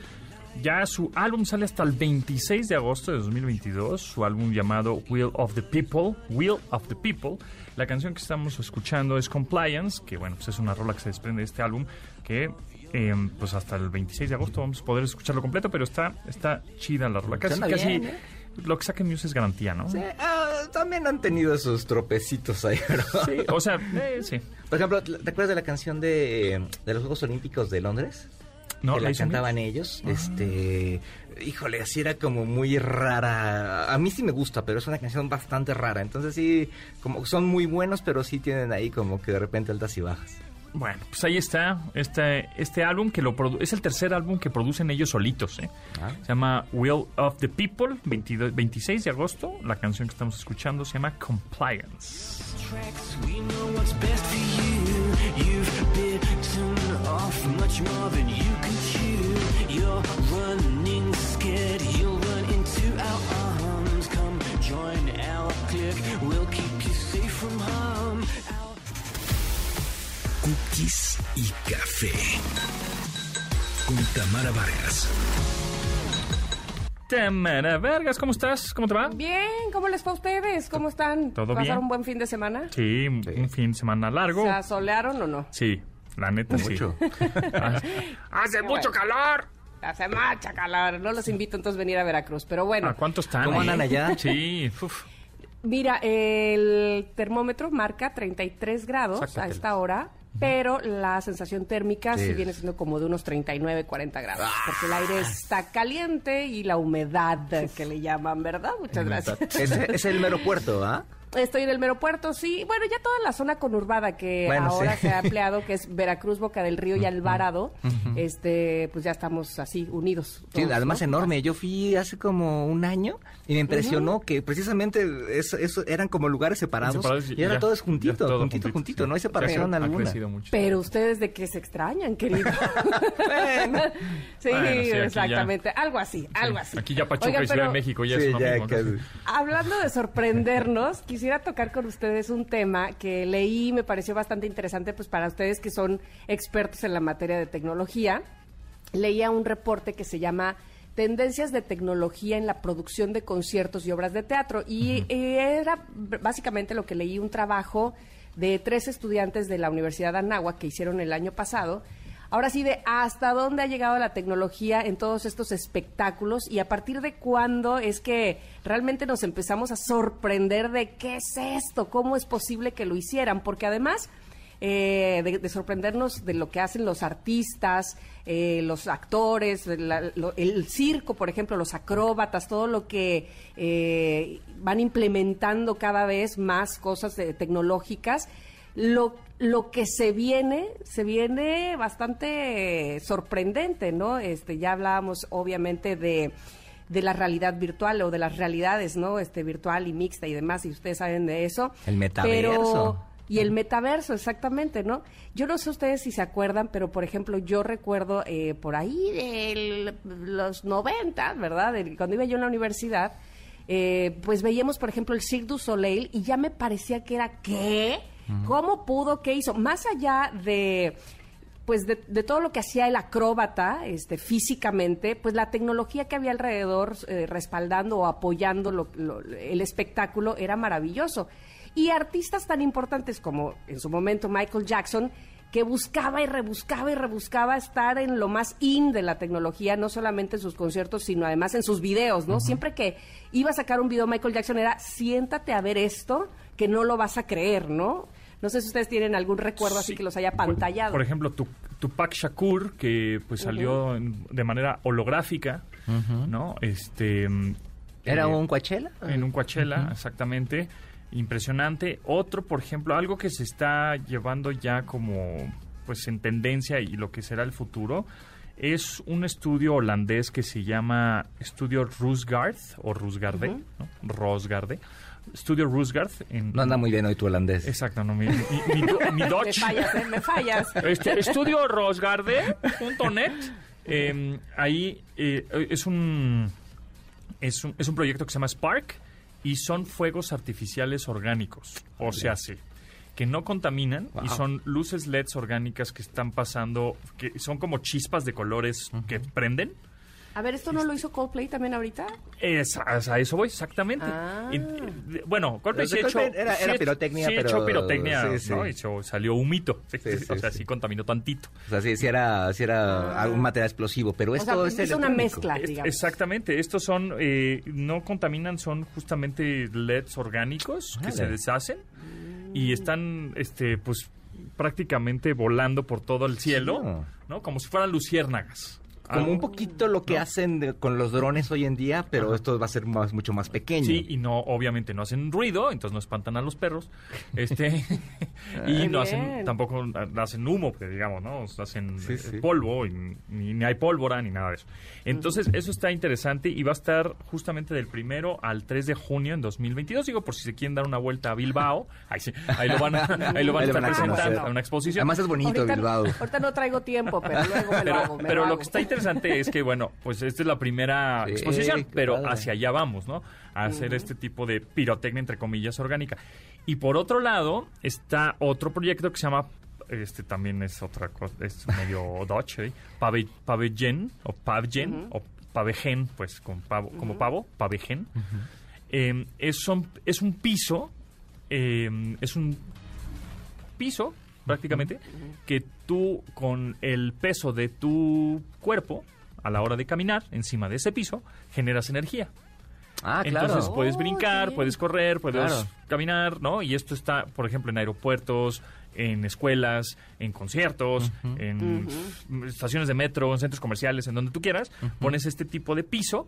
Ya su álbum sale hasta el 26 de agosto de 2022, su álbum llamado Will of the People, Will of the People. La canción que estamos escuchando es Compliance, que bueno, pues es una rola que se desprende de este álbum, que eh, pues hasta el 26 de agosto vamos a poder escucharlo completo, pero está, está chida la rola. Casi, casi bien, ¿eh? lo que saque Muse es garantía, ¿no? Sí, ah, también han tenido sus tropecitos ahí, ¿no? Sí, o sea, eh, sí. Por ejemplo, ¿te acuerdas de la canción de, de los Juegos Olímpicos de Londres? No, que la cantaban ellos. Este, híjole, así era como muy rara. A mí sí me gusta, pero es una canción bastante rara. Entonces sí, como son muy buenos, pero sí tienen ahí como que de repente altas y bajas. Bueno, pues ahí está este, este álbum que lo produ- es el tercer álbum que producen ellos solitos. ¿eh? Ah. Se llama Will of the People, 22 26 de agosto. La canción que estamos escuchando se llama Compliance. Off much more than you can chew. You're running scared. You'll run into our arms. Come join our clique. We'll keep you safe from harm. Our Cookies y café. Con Tamara Vargas. Tamara Vargas, ¿cómo estás? ¿Cómo te va? Bien, ¿cómo les fue a ustedes? ¿Cómo están? ¿Todo ¿Pasaron bien? un buen fin de semana? Sí, un- un fin de semana largo. ¿Se asolearon o no? Sí, la neta sí. Mucho. <laughs> Hace Qué mucho bueno. calor. Hace mucha calor. No los invito entonces a venir a Veracruz. Pero bueno, ¿A cuánto están? ¿Cómo andan allá? <laughs> Sí, uf. mira, el termómetro marca 33 grados a esta hora. Pero la sensación térmica sí. Sí. viene siendo como de unos 39, 40 grados. Porque el aire está caliente y la humedad que le llaman, ¿verdad? Muchas gracias. Es, es el mero puerto, ¿ah? Estoy en el mero puerto, sí. Bueno, ya toda la zona conurbada que Bueno, ahora sí. se ha <laughs> ampliado, que es Veracruz, Boca del Río y Alvarado, este, pues ya estamos así unidos. Sí, todos, además ¿no? enorme. Yo fui hace como un año y me impresionó que precisamente eso, eso eran como lugares separados, Separados y y ahora ya, todo es ya juntito, todo juntito, juntito, sí. no hay separación Ha alguna. mucho. Pero ustedes de que se extrañan, querido. Bueno. <laughs> sí, Bueno, sí, aquí ya- exactamente. Algo así, algo así. Aquí ya Pachuca Oigan, y Ciudad de México ya Sí, es lo mismo. Hablando de sorprendernos, quisiera tocar con ustedes un tema que leí y me pareció bastante interesante, pues para ustedes que son expertos en la materia de tecnología. Leía un reporte que se llama Tendencias de tecnología en la producción de conciertos y obras de teatro. Y eh, era básicamente lo que leí, un trabajo de tres estudiantes de la Universidad de Anáhuac que hicieron el año pasado. Ahora sí, de hasta dónde ha llegado la tecnología en todos estos espectáculos y a partir de cuándo es que realmente nos empezamos a sorprender de qué es esto, cómo es posible que lo hicieran, porque además eh, de, de sorprendernos de lo que hacen los artistas, eh, los actores, la- el circo, por ejemplo, los acróbatas, todo lo que eh, van implementando cada vez más cosas eh, tecnológicas. Lo, lo que se viene, se viene bastante sorprendente, ¿no? Este, ya hablábamos obviamente de, de la realidad virtual o de las realidades, ¿no? Este, virtual y mixta y demás, y ustedes saben de eso. El metaverso. Pero, y el metaverso, exactamente, ¿no? Yo no sé ustedes si se acuerdan, pero por ejemplo, yo recuerdo eh, por ahí de los 90, ¿verdad? Cuando iba yo en la universidad, eh, pues veíamos, por ejemplo, el Cirque du Soleil y ya me parecía que era, ¿qué? ¿Cómo pudo? ¿Qué hizo? Más allá de pues de, de todo lo que hacía el acróbata este, físicamente, pues la tecnología que había alrededor eh, respaldando o apoyando lo- lo- el espectáculo era maravilloso. Y artistas tan importantes como en su momento Michael Jackson, que buscaba y rebuscaba y rebuscaba estar en lo más in de la tecnología, no solamente en sus conciertos, sino además en sus videos, ¿no? Siempre que iba a sacar un video Michael Jackson era, siéntate a ver esto, que no lo vas a creer, ¿no? No sé si ustedes tienen algún recuerdo así Sí. que los haya Por- pantallado. Por, ejemplo, tu, Tupac Shakur, que pues salió en- de manera holográfica, ¿no? Este... mm, ¿Era eh, un Coachella? En un Coachella, exactamente. Impresionante. Otro, por ejemplo, algo que se está llevando ya como pues en tendencia y lo que será el futuro, es un estudio holandés que se llama Estudio Rusgaard o Rusgarde, ¿no? Rosgarde, Studio Roosgarth. En, No anda muy bien hoy tu holandés. Exacto, no, mi, mi, mi <laughs> Me Dutch. fallas, ¿eh? Me fallas. <laughs> Este, estudio rosgarde.net. eh, ahí eh, es un, es un es un proyecto que se llama Spark y son fuegos artificiales orgánicos. O sea, sí que no contaminan y son luces LEDs orgánicas que están pasando, que son como chispas de colores que prenden. A ver, ¿esto no lo hizo Coldplay también ahorita? Es, a, a eso voy, exactamente. Ah. Y, bueno, Coldplay sí hecho... Era- sí era pirotecnia, sí ha hecho pero- pirotecnia, sí, sí. ¿no? So- salió humito. Sí, sí, <laughs> o sea, sí. sí contaminó tantito. O sea, sí, sí era, sí era algún material explosivo, pero O esto sea, es es una mezcla, Es- digamos. exactamente, estos son, eh, no contaminan, son justamente LEDs orgánicos que se deshacen y están, este, pues, prácticamente volando por todo el cielo. ¿no? Como si fueran luciérnagas. Como Algo- un poquito lo que ¿no? hacen de- con los drones hoy en día, pero Ajá. esto va a ser más, mucho más pequeño. Sí, y no, obviamente no hacen ruido, entonces no espantan a los perros. <laughs> Este, y Muy no hacen, tampoco hacen humo, digamos, ¿no? Hacen Sí, eh, sí. polvo, y ni, ni hay pólvora, ni nada de eso. Entonces, eso está interesante y va a estar justamente del primero al 3 de junio en 2022. Digo, por si se quieren dar una vuelta a Bilbao, <laughs> ahí, sí, ahí lo van a, ahí lo van Ahí a estar presentando a una exposición. Además es bonito ahorita, Bilbao. ahorita no traigo tiempo, pero luego me pero, lo hago. me pero lo, hago. que está interesante es que, bueno, pues esta es la primera Sí, exposición, pero padre. hacia allá vamos, ¿no? A hacer este tipo de pirotecnia, entre comillas, orgánica. Y por otro lado, está otro proyecto que se llama, este también es otra cosa, es medio <laughs> Dutch, ¿eh? Pave, Pavegen, o Pavgen, o Pavegen, pues con pavo, como pavo, Pavegen. Eh, es, son- es un piso, eh, es un piso prácticamente que tú con el peso de tu cuerpo a la hora de caminar encima de ese piso generas energía. Ah, claro. Entonces puedes Oh, brincar, puedes correr, puedes Claro. caminar, ¿no? Y esto está, por ejemplo, en aeropuertos, en escuelas, en conciertos, en estaciones de metro, en centros comerciales, en donde tú quieras, pones este tipo de piso,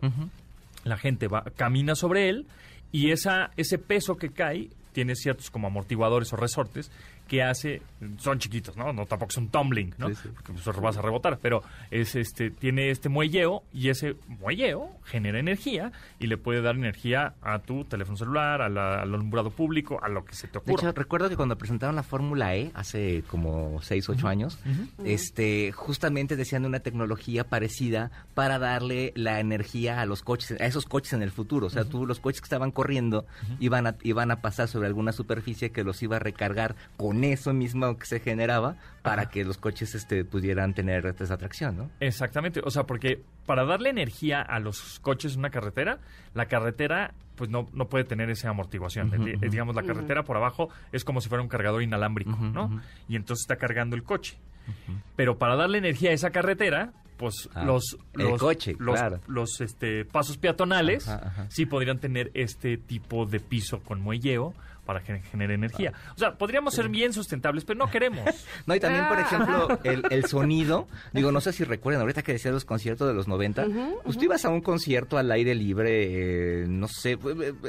la gente va, camina sobre él y esa, ese peso que cae tiene ciertos como amortiguadores o resortes que hace, son chiquitos, ¿no? No tampoco son tumbling, ¿no? Sí, sí. Porque pues, vas a rebotar, pero es este, tiene este muelleo y ese muelleo genera energía y le puede dar energía a tu teléfono celular, a la- al alumbrado público, a lo que se te De ocurra. hecho, recuerdo que cuando presentaron la Fórmula E hace como 6, 8 años, este, justamente decían de una tecnología parecida para darle la energía a los coches, a esos coches en el futuro. O sea, tú los coches que estaban corriendo iban, a, iban a pasar sobre alguna superficie que los iba a recargar con eso mismo que se generaba para Ajá. que los coches este, pudieran tener esa atracción, ¿no? Exactamente, o sea, porque para darle energía a los coches en una carretera, la carretera pues no, no puede tener esa amortiguación. Eh. Digamos, la carretera por abajo es como si fuera un cargador inalámbrico, ¿no? Y entonces está cargando el coche. Pero para darle energía a esa carretera, pues Ah, los, el coche, los, claro. los, este, pasos peatonales Ajá, ajá. sí podrían tener este tipo de piso con muelleo para que genere energía. O sea, podríamos ser bien sustentables, pero no queremos. <laughs> No, y también, por Ah. ejemplo, el, el sonido. Digo, no sé si recuerdan, ahorita que decía los conciertos de los 90, pues tú ibas a un concierto al aire libre, eh, no sé,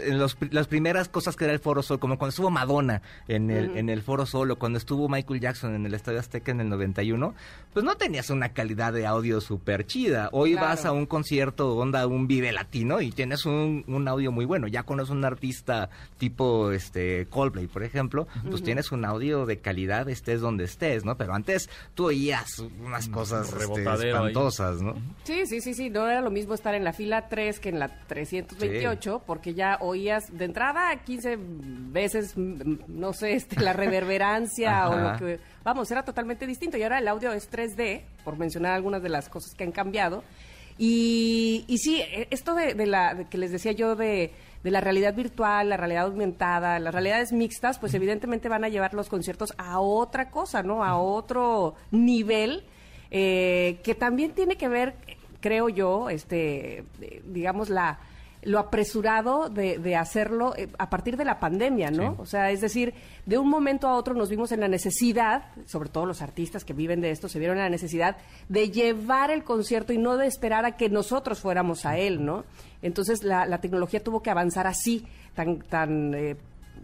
en los las primeras cosas que era el Foro Sol, como cuando estuvo Madonna en el, en el Foro Sol o cuando estuvo Michael Jackson en el Estadio Azteca en el 91, pues no tenías una calidad de audio súper chida. Hoy Claro. vas a un concierto, onda, un Vive Latino y tienes un, un audio muy bueno. Ya cuando es un artista tipo este Coldplay, por ejemplo, pues tienes un audio de calidad estés donde estés, ¿no? Pero antes tú oías unas cosas este, ahí. espantosas, ¿no? Sí, sí, sí, sí, no era lo mismo estar en la fila 3 que en la 328, porque ya oías de entrada 15 veces, mm, no sé, este, la reverberancia <laughs> o lo que... Vamos, era totalmente distinto y ahora el audio es 3D, por mencionar algunas de las cosas que han cambiado. Y, y sí, eh, esto de, de la de que les decía yo de, de la realidad virtual, la realidad aumentada, las realidades mixtas, pues evidentemente van a llevar los conciertos a otra cosa, ¿no? A otro nivel eh, que también tiene que ver, creo yo, este, eh, digamos, la lo apresurado de, de hacerlo eh, a partir de la pandemia, ¿no? Sí. O sea, es decir, de un momento a otro nos vimos en la necesidad, sobre todo los artistas que viven de esto, se vieron en la necesidad de llevar el concierto y no de esperar a que nosotros fuéramos a él, ¿no? Entonces la, la tecnología tuvo que avanzar así, tan, tan eh,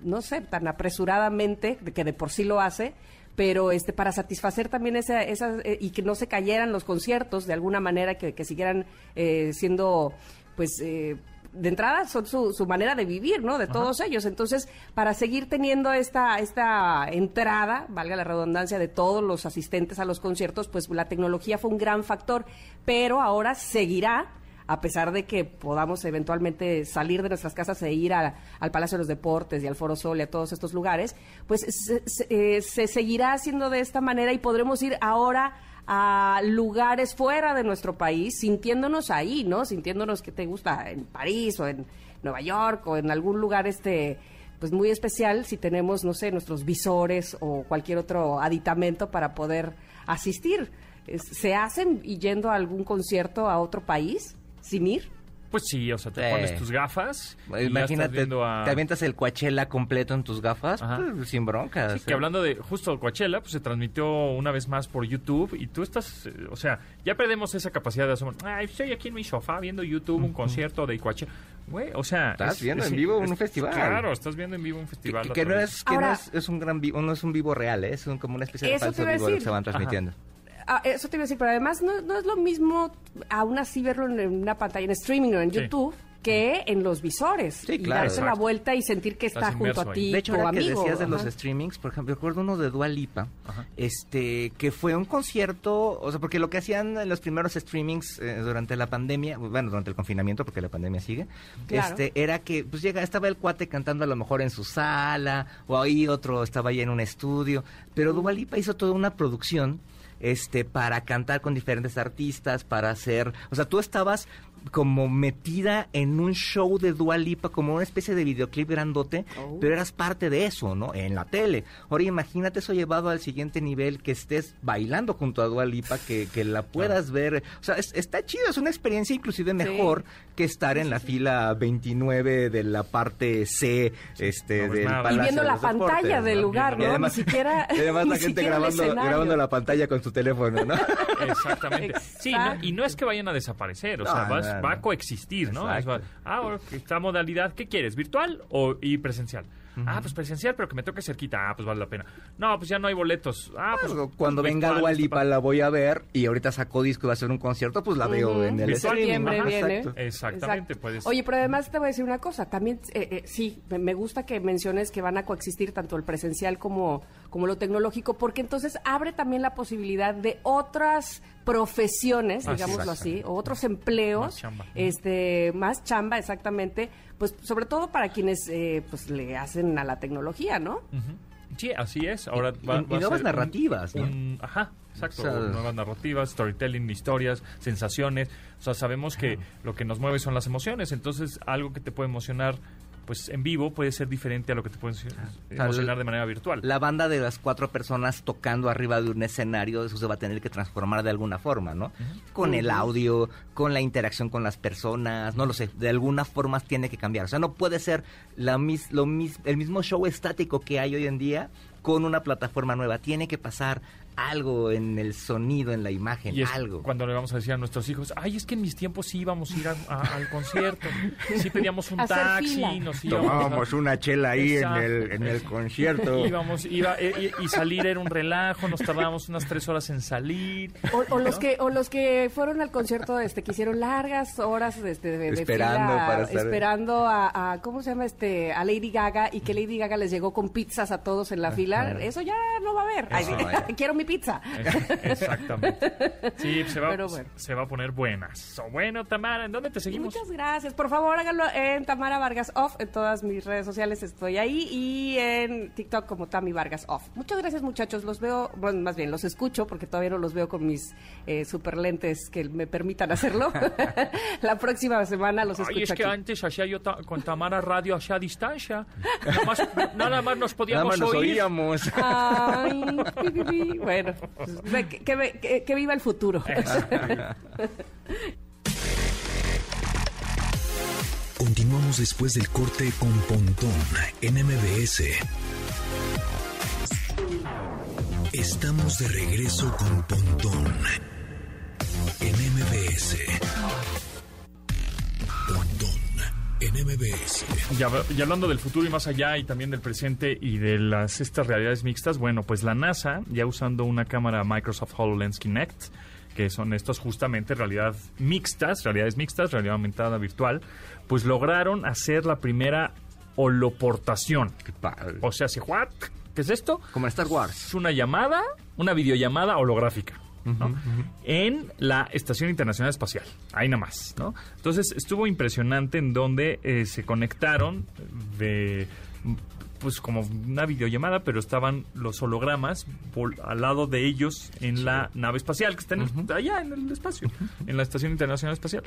no sé, tan apresuradamente, que de por sí lo hace, pero este para satisfacer también esa, esa eh, y que no se cayeran los conciertos de alguna manera, que, que siguieran eh, siendo pues eh, de entrada son su, su manera de vivir, ¿no? De todos ellos. Entonces, para seguir teniendo esta, esta entrada, valga la redundancia, de todos los asistentes a los conciertos, pues la tecnología fue un gran factor, pero ahora seguirá a pesar de que podamos eventualmente salir de nuestras casas e ir a- al Palacio de los Deportes y al Foro Sol y a todos estos lugares, pues se, se- eh, se seguirá haciendo de esta manera y podremos ir ahora a lugares fuera de nuestro país, sintiéndonos ahí, ¿no? Sintiéndonos que te gusta en París o en Nueva York o en algún lugar este pues muy especial si tenemos, no sé, nuestros visores o cualquier otro aditamento para poder asistir. ¿Se hacen yendo a algún concierto a otro país sin ir? Pues sí, o sea, te Sí. pones tus gafas. y Imagínate, viendo a- te avientas el Coachella completo en tus gafas, pues, sin broncas. Sí, que hablando de justo Coachella, pues se transmitió una vez más por YouTube y tú estás, eh, o sea, ya perdemos esa capacidad de asomar. Ay, estoy aquí en mi sofá viendo YouTube un concierto de Coachella. Güey, o sea, Estás viendo en vivo un festival. Claro, estás viendo en vivo un festival. Que, no es que Ahora- no es, es un gran vivo, no es un vivo real, ¿eh? es un- como una especie de falso vivo lo que decir. se van transmitiendo. Ah, eso te iba a decir, pero además no, no es lo mismo aún así verlo en una pantalla, en streaming o en Sí. YouTube, que en los visores. Sí, y claro. darse la Exacto. vuelta y sentir que Estás está junto a ti, De hecho, ahora que decías de los streamings, por ejemplo, recuerdo uno de Dua Lipa, Ajá. este, que fue un concierto, o sea, porque lo que hacían en los primeros streamings eh, durante la pandemia, bueno, durante el confinamiento, porque la pandemia sigue, Claro. este, era que, pues llega, estaba el cuate cantando a lo mejor en su sala, o ahí otro estaba ahí en un estudio, pero Dua Lipa hizo toda una producción, este, para cantar con diferentes artistas, para hacer, o sea, tú estabas como metida en un show de Dua Lipa, como una especie de videoclip grandote, Oh. pero eras parte de eso, ¿no? En la tele. Ahora imagínate eso llevado al siguiente nivel, que estés bailando junto a Dua Lipa, que, que la puedas ver. O sea, es- está chido, es una experiencia inclusive mejor que estar en la fila 29 de la parte C este, No ves del nada. Y viendo de la Deportes, pantalla ¿no? del lugar, Y ¿no? además- Ni siquiera- <laughs> y además <laughs> la ni gente grabando, la pantalla con su teléfono, ¿no? Exactamente. Sí, no- y no es que vayan a desaparecer, o No, sea, vas- va a coexistir, ¿no? Exacto. ah, que esta modalidad, ¿qué quieres? ¿Virtual o y presencial? Ah, pues presencial, pero que me toque cerquita. Ah, pues vale la pena. No, pues ya no hay boletos. Ah, pues Cuando pues venga virtual, Dua está Lipa padre. la voy a ver y ahorita sacó disco y va a hacer un concierto, pues la veo Ujú. en el. Septiembre viene. exacto. Exactamente, puedes- Oye, pero además te voy a decir una cosa. También, eh, eh, sí, me, me gusta que menciones que van a coexistir tanto el presencial como, como lo tecnológico, porque entonces abre también la posibilidad de otras profesiones, Ah, digámoslo así, o otros empleos, Más chamba. este, más chamba, exactamente, pues sobre todo para quienes eh, pues le hacen a la tecnología, ¿no? Sí, así es. Ahora Y- va, y va nuevas un- narrativas, ¿no? un- ajá, exacto. O sea, nuevas narrativas, storytelling, historias, sensaciones. O sea, sabemos que lo que nos mueve son las emociones. Entonces, algo que te puede emocionar pues en vivo puede ser diferente a lo que te puede sea, emocionar de manera virtual. La banda de las cuatro personas tocando arriba de un escenario, eso se va a tener que transformar de alguna forma, ¿no? Con el audio, con la interacción con las personas, no lo sé, de alguna forma tiene que cambiar. O sea, no puede ser la mis, lo mis- el mismo show estático que hay hoy en día con una plataforma nueva. Tiene que pasar algo en el sonido, en la imagen, Y es algo. cuando le vamos a decir a nuestros hijos, ay, es que en mis tiempos sí íbamos a ir a- a- al concierto, sí pedíamos un taxi, nos íbamos a- Tomábamos una chela ahí en el, en el concierto. <laughs> Íbamos, iba, eh, y, y salir era un relajo, nos tardábamos unas tres horas en salir. O, o los que o los que fueron al concierto este que hicieron largas horas este, de, de Esperando fila, para estar- esperando a, a- cómo se llama este a Lady Gaga y que Lady Gaga les llegó con pizzas a todos en la fila. Eso ya no va a haber. Ay, <laughs> quiero mi pizza Exactamente. Sí, se va, Pero bueno. se va a poner buenas. Bueno, Tamara, ¿en dónde te seguimos? Muchas gracias. Por favor, háganlo en Tamara Vargas Off. En todas mis redes sociales estoy ahí y en TikTok como Tami Vargas Off. Muchas gracias, muchachos. Los veo, bueno, más bien los escucho porque todavía no los veo con mis eh, super lentes que me permitan hacerlo. <laughs> <laughs> La próxima semana los escucho Ay, es que antes hacía yo ta- con Tamara radio hacia a distancia. Nada más, nada más nos Nada podíamos más nos oír. oíamos. Ay, pi. Bueno, que- que viva el futuro. Continuamos después del corte con Pontón en MBS. Estamos de regreso con Pontón en MBS. En MBS. Ya, y hablando del futuro y más allá, y también del presente y de las estas realidades mixtas, bueno, pues la NASA, ya usando una cámara Microsoft HoloLens Kinect, que son estos justamente realidad mixtas, realidades mixtas, realidad aumentada virtual, pues lograron hacer la primera holoportación. Qué padre. O sea, si what? ¿Qué es esto? Como en Star Wars. Es una llamada, una videollamada holográfica. ¿No? En la Estación Internacional Espacial. Ahí nada más, ¿no? Entonces estuvo impresionante en donde eh, se conectaron de pues como una videollamada, pero estaban los hologramas por- al lado de ellos en la nave espacial, que está en el- allá en el espacio, en la Estación Internacional Espacial.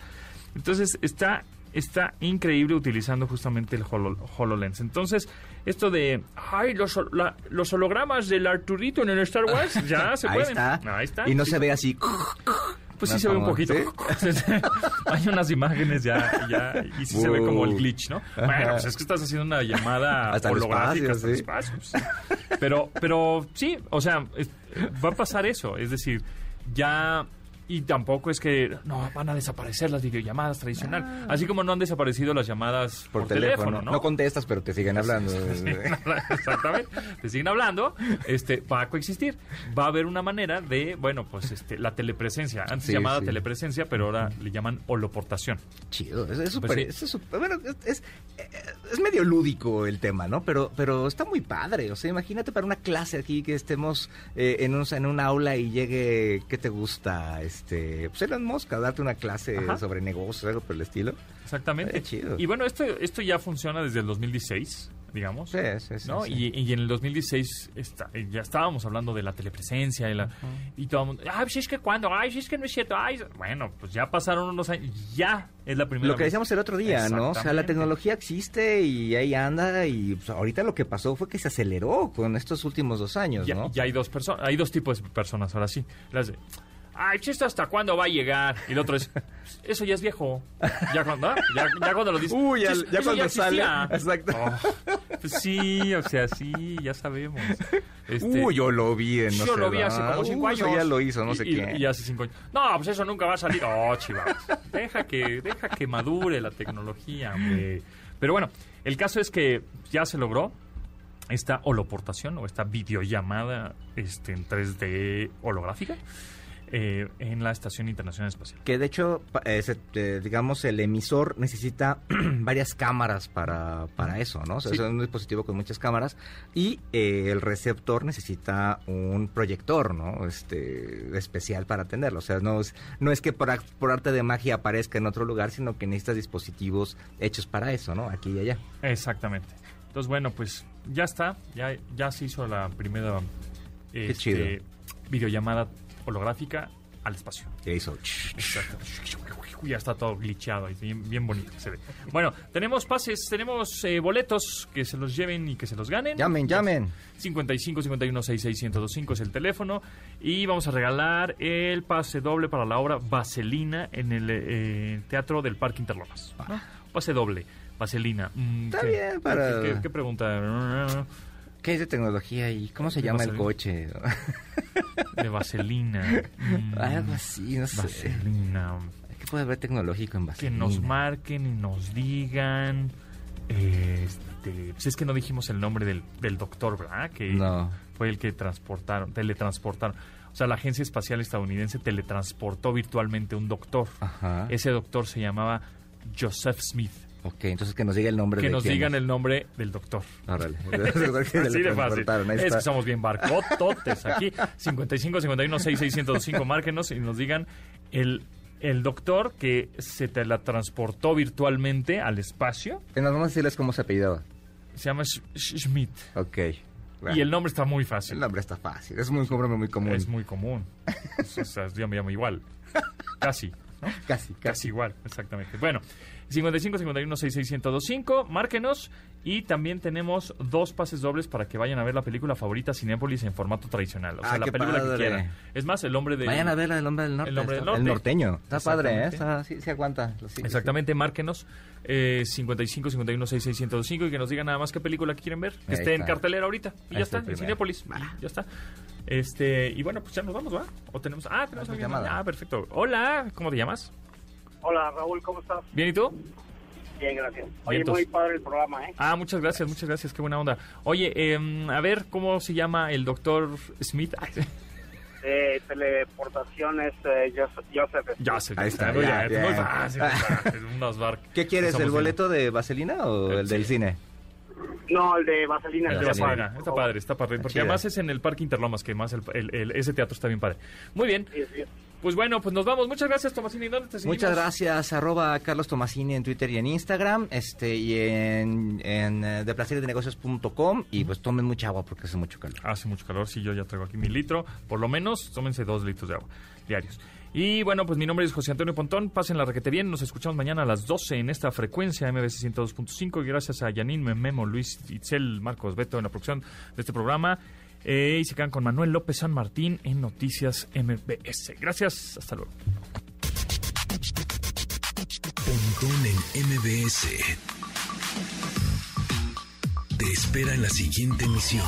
Entonces está, está increíble utilizando justamente el Holo- HoloLens. Entonces, esto de, ay, los, la- los hologramas del Arturito en el Star Wars, <laughs> ya se Ahí pueden. está. Ahí está. Y no Sí. se ve así. Pues sí se ve un poquito. <laughs> <laughs> Hay unas imágenes ya, ya y sí se ve como el glitch, ¿no? Bueno, pues es que estás haciendo una llamada Hasta el holográfica hasta el espacio, espacio. pues. Pero, pero sí, o sea, es- va a pasar eso. Es decir, ya... Y tampoco es que no van a desaparecer las videollamadas tradicionales. Así como no han desaparecido las llamadas Por, teléfono. ¿no? contestas, pero te siguen <laughs> hablando. Exactamente. Te siguen hablando, este, va a coexistir. Va a haber una manera de, bueno, pues este, la telepresencia. Antes Sí, llamada sí. telepresencia, pero ahora le llaman holoportación. Chido, es, es súper, Pues sí. es bueno, es, es, es medio lúdico el tema, ¿no? Pero, pero está muy padre, o sea, imagínate para una clase aquí que estemos eh, en, un, en un aula y llegue, ¿qué te gusta? Este, pues Elon Musk a darte una clase Ajá. sobre negocios, algo por el estilo. Exactamente. Chido. Y bueno, esto, esto ya funciona desde el 2016, digamos. Sí, sí, sí. ¿no? sí. Y, y en el 2016 está, ya estábamos hablando de la telepresencia y, la, y todo el mundo, ay, pues es que cuando, ay, pues es que no es cierto, ay, bueno, pues ya pasaron unos años, ya es la primera Lo que vez. decíamos el otro día, ¿no? O sea, la tecnología existe y ahí anda y pues, ahorita lo que pasó fue que se aceleró con estos últimos dos años, ya, ¿no? ya hay dos personas, hay dos tipos de personas ahora sí. Las de, ay, pues esto hasta cuándo va a llegar. Y el otro es, eso ya es viejo. Ya cuando, ¿ah? ya, ya cuando lo dices. Uy, ya- "Eso- ya eso cuando sale". existía". Exacto. Oh, pues sí, o sea, sí, ya sabemos. Este, Uy, yo lo vi en no yo lo vi hace como cinco Uy, años. ya lo hizo, no Y- sé y, quién. Y hace cinco años. No, pues eso nunca va a salir. Oh, chivas. Deja que, deja que madure la tecnología, hombre. Pero bueno, el caso es que ya se logró esta holoportación o esta videollamada este, en 3D holográfica eh, en la Estación Internacional Espacial. Que de hecho, eh, se- eh, digamos, el emisor necesita <clears throat> varias cámaras para, para eso, ¿no? O sea, Sí. es un dispositivo con muchas cámaras y eh, el receptor necesita un proyector, ¿no? Este, especial para atenderlo. O sea, no es, no es que por, por arte de magia aparezca en otro lugar, sino que necesitas dispositivos hechos para eso, ¿no? Aquí y allá. Exactamente. Entonces, bueno, pues ya está. Ya, ya se hizo la primera este, chido. videollamada holográfica al espacio. Exacto. Ya está todo glitchado bien, bien bonito que se ve. Bueno, tenemos pases, tenemos eh, boletos que se los lleven y que se los ganen. Llamen, llamen. 55 51 66 1025 es el teléfono y vamos a regalar el pase doble para la obra Vaselina en el eh, Teatro del Parque Interlomas. ¿no? Pase doble, Vaselina. Mm, Está ¿qué- bien para- ¿Qué, qué- qué pregunta? ¿Qué es de tecnología y cómo se De llama el coche? De Vaselina. Mm, <laughs> Algo así, no sé. Vaselina. ¿Qué puede haber tecnológico en Que vaselina? nos marquen y nos digan. Este, pues es que no dijimos el nombre del, del doctor, ¿verdad? Que No. fue el que transportaron, teletransportaron. O sea, la Agencia Espacial Estadounidense teletransportó virtualmente un doctor. Ajá. Ese doctor se llamaba Joseph Smith. Ok, entonces que nos diga el nombre Que de nos quién digan es. el nombre del doctor. Órale. <laughs> <laughs> Así de fácil. Es que somos bien barcototes aquí. 55 51 6605 márquenos y nos digan el, el doctor que se teletransportó virtualmente al espacio. Nos vamos a decirles cómo se apellidaba. Se llama Sch- Sch- Schmidt. Ok. Y el nombre está muy fácil. el nombre está fácil. Es muy, un nombre muy común. Es muy común. <laughs> o sea, yo me llamo igual. Casi. ¿no? Casi, Casi casi. igual, exactamente. Bueno, 55 51 66 1025, márquenos. Y también tenemos dos pases dobles para que vayan a ver la película favorita Cinépolis en formato tradicional. O sea, Ah, la película padre. que quieran. Es más, el hombre de. Vayan a ver el hombre del norte. El hombre del norteño. Está padre, ¿eh? Exactamente. Está, sí, sí aguanta. Sí, Exactamente, márquenos. Eh, 55 51 66 1025 y que nos digan nada más qué película quieren ver. Que Ahí esté en cartelera ahorita. Y Ahí ya está en. Cinépolis. Ya está. Este, y bueno, pues ya nos vamos, ¿va? O tenemos. Ah, tenemos Otra alguien. llamada. Ah, perfecto. Hola, ¿cómo te llamas? Hola Raúl, ¿cómo estás? ¿Bien y tú? Bien, gracias. Oye, Vientos. muy padre el programa, ¿eh? Ah, muchas gracias, muchas gracias, qué buena onda. Oye, em, a ver, ¿cómo se llama el doctor Smith? <laughs> Eh, teleportaciones eh, Joseph. Joseph. Ahí está, muy fácil, unas bar- <laughs> ¿Qué quieres, el boleto de Vaselina o el Sí. del cine? No, el de Vaselina. El de está Vaselina, padre, está padre, está padre, porque chida. además es en el Parque Interlomas, que más el, el- el- ese teatro está bien padre. Muy bien, Sí, sí. Pues bueno, pues nos vamos. Muchas gracias, Tomasini. ¿Dónde te seguimos? Muchas gracias, arroba Carlos Tomasini en Twitter y en Instagram, este, y en, en eh, deplaceresdenegocios.com, y pues tomen mucha agua porque hace mucho calor. Hace mucho calor, sí, yo ya traigo aquí mi litro. Por lo menos, tómense dos litros de agua diarios. Y bueno, pues mi nombre es José Antonio Pontón. Pasen la requete bien. Nos escuchamos mañana a las 12 en esta frecuencia MBC 102.5. Y gracias a Yanin, Memo, Luis, Itzel, Marcos, Beto en la producción de este programa. Eh, y se quedan con Manuel López San Martín en Noticias MBS. Gracias, hasta luego. Pontón en MBS. Te espera en la siguiente emisión.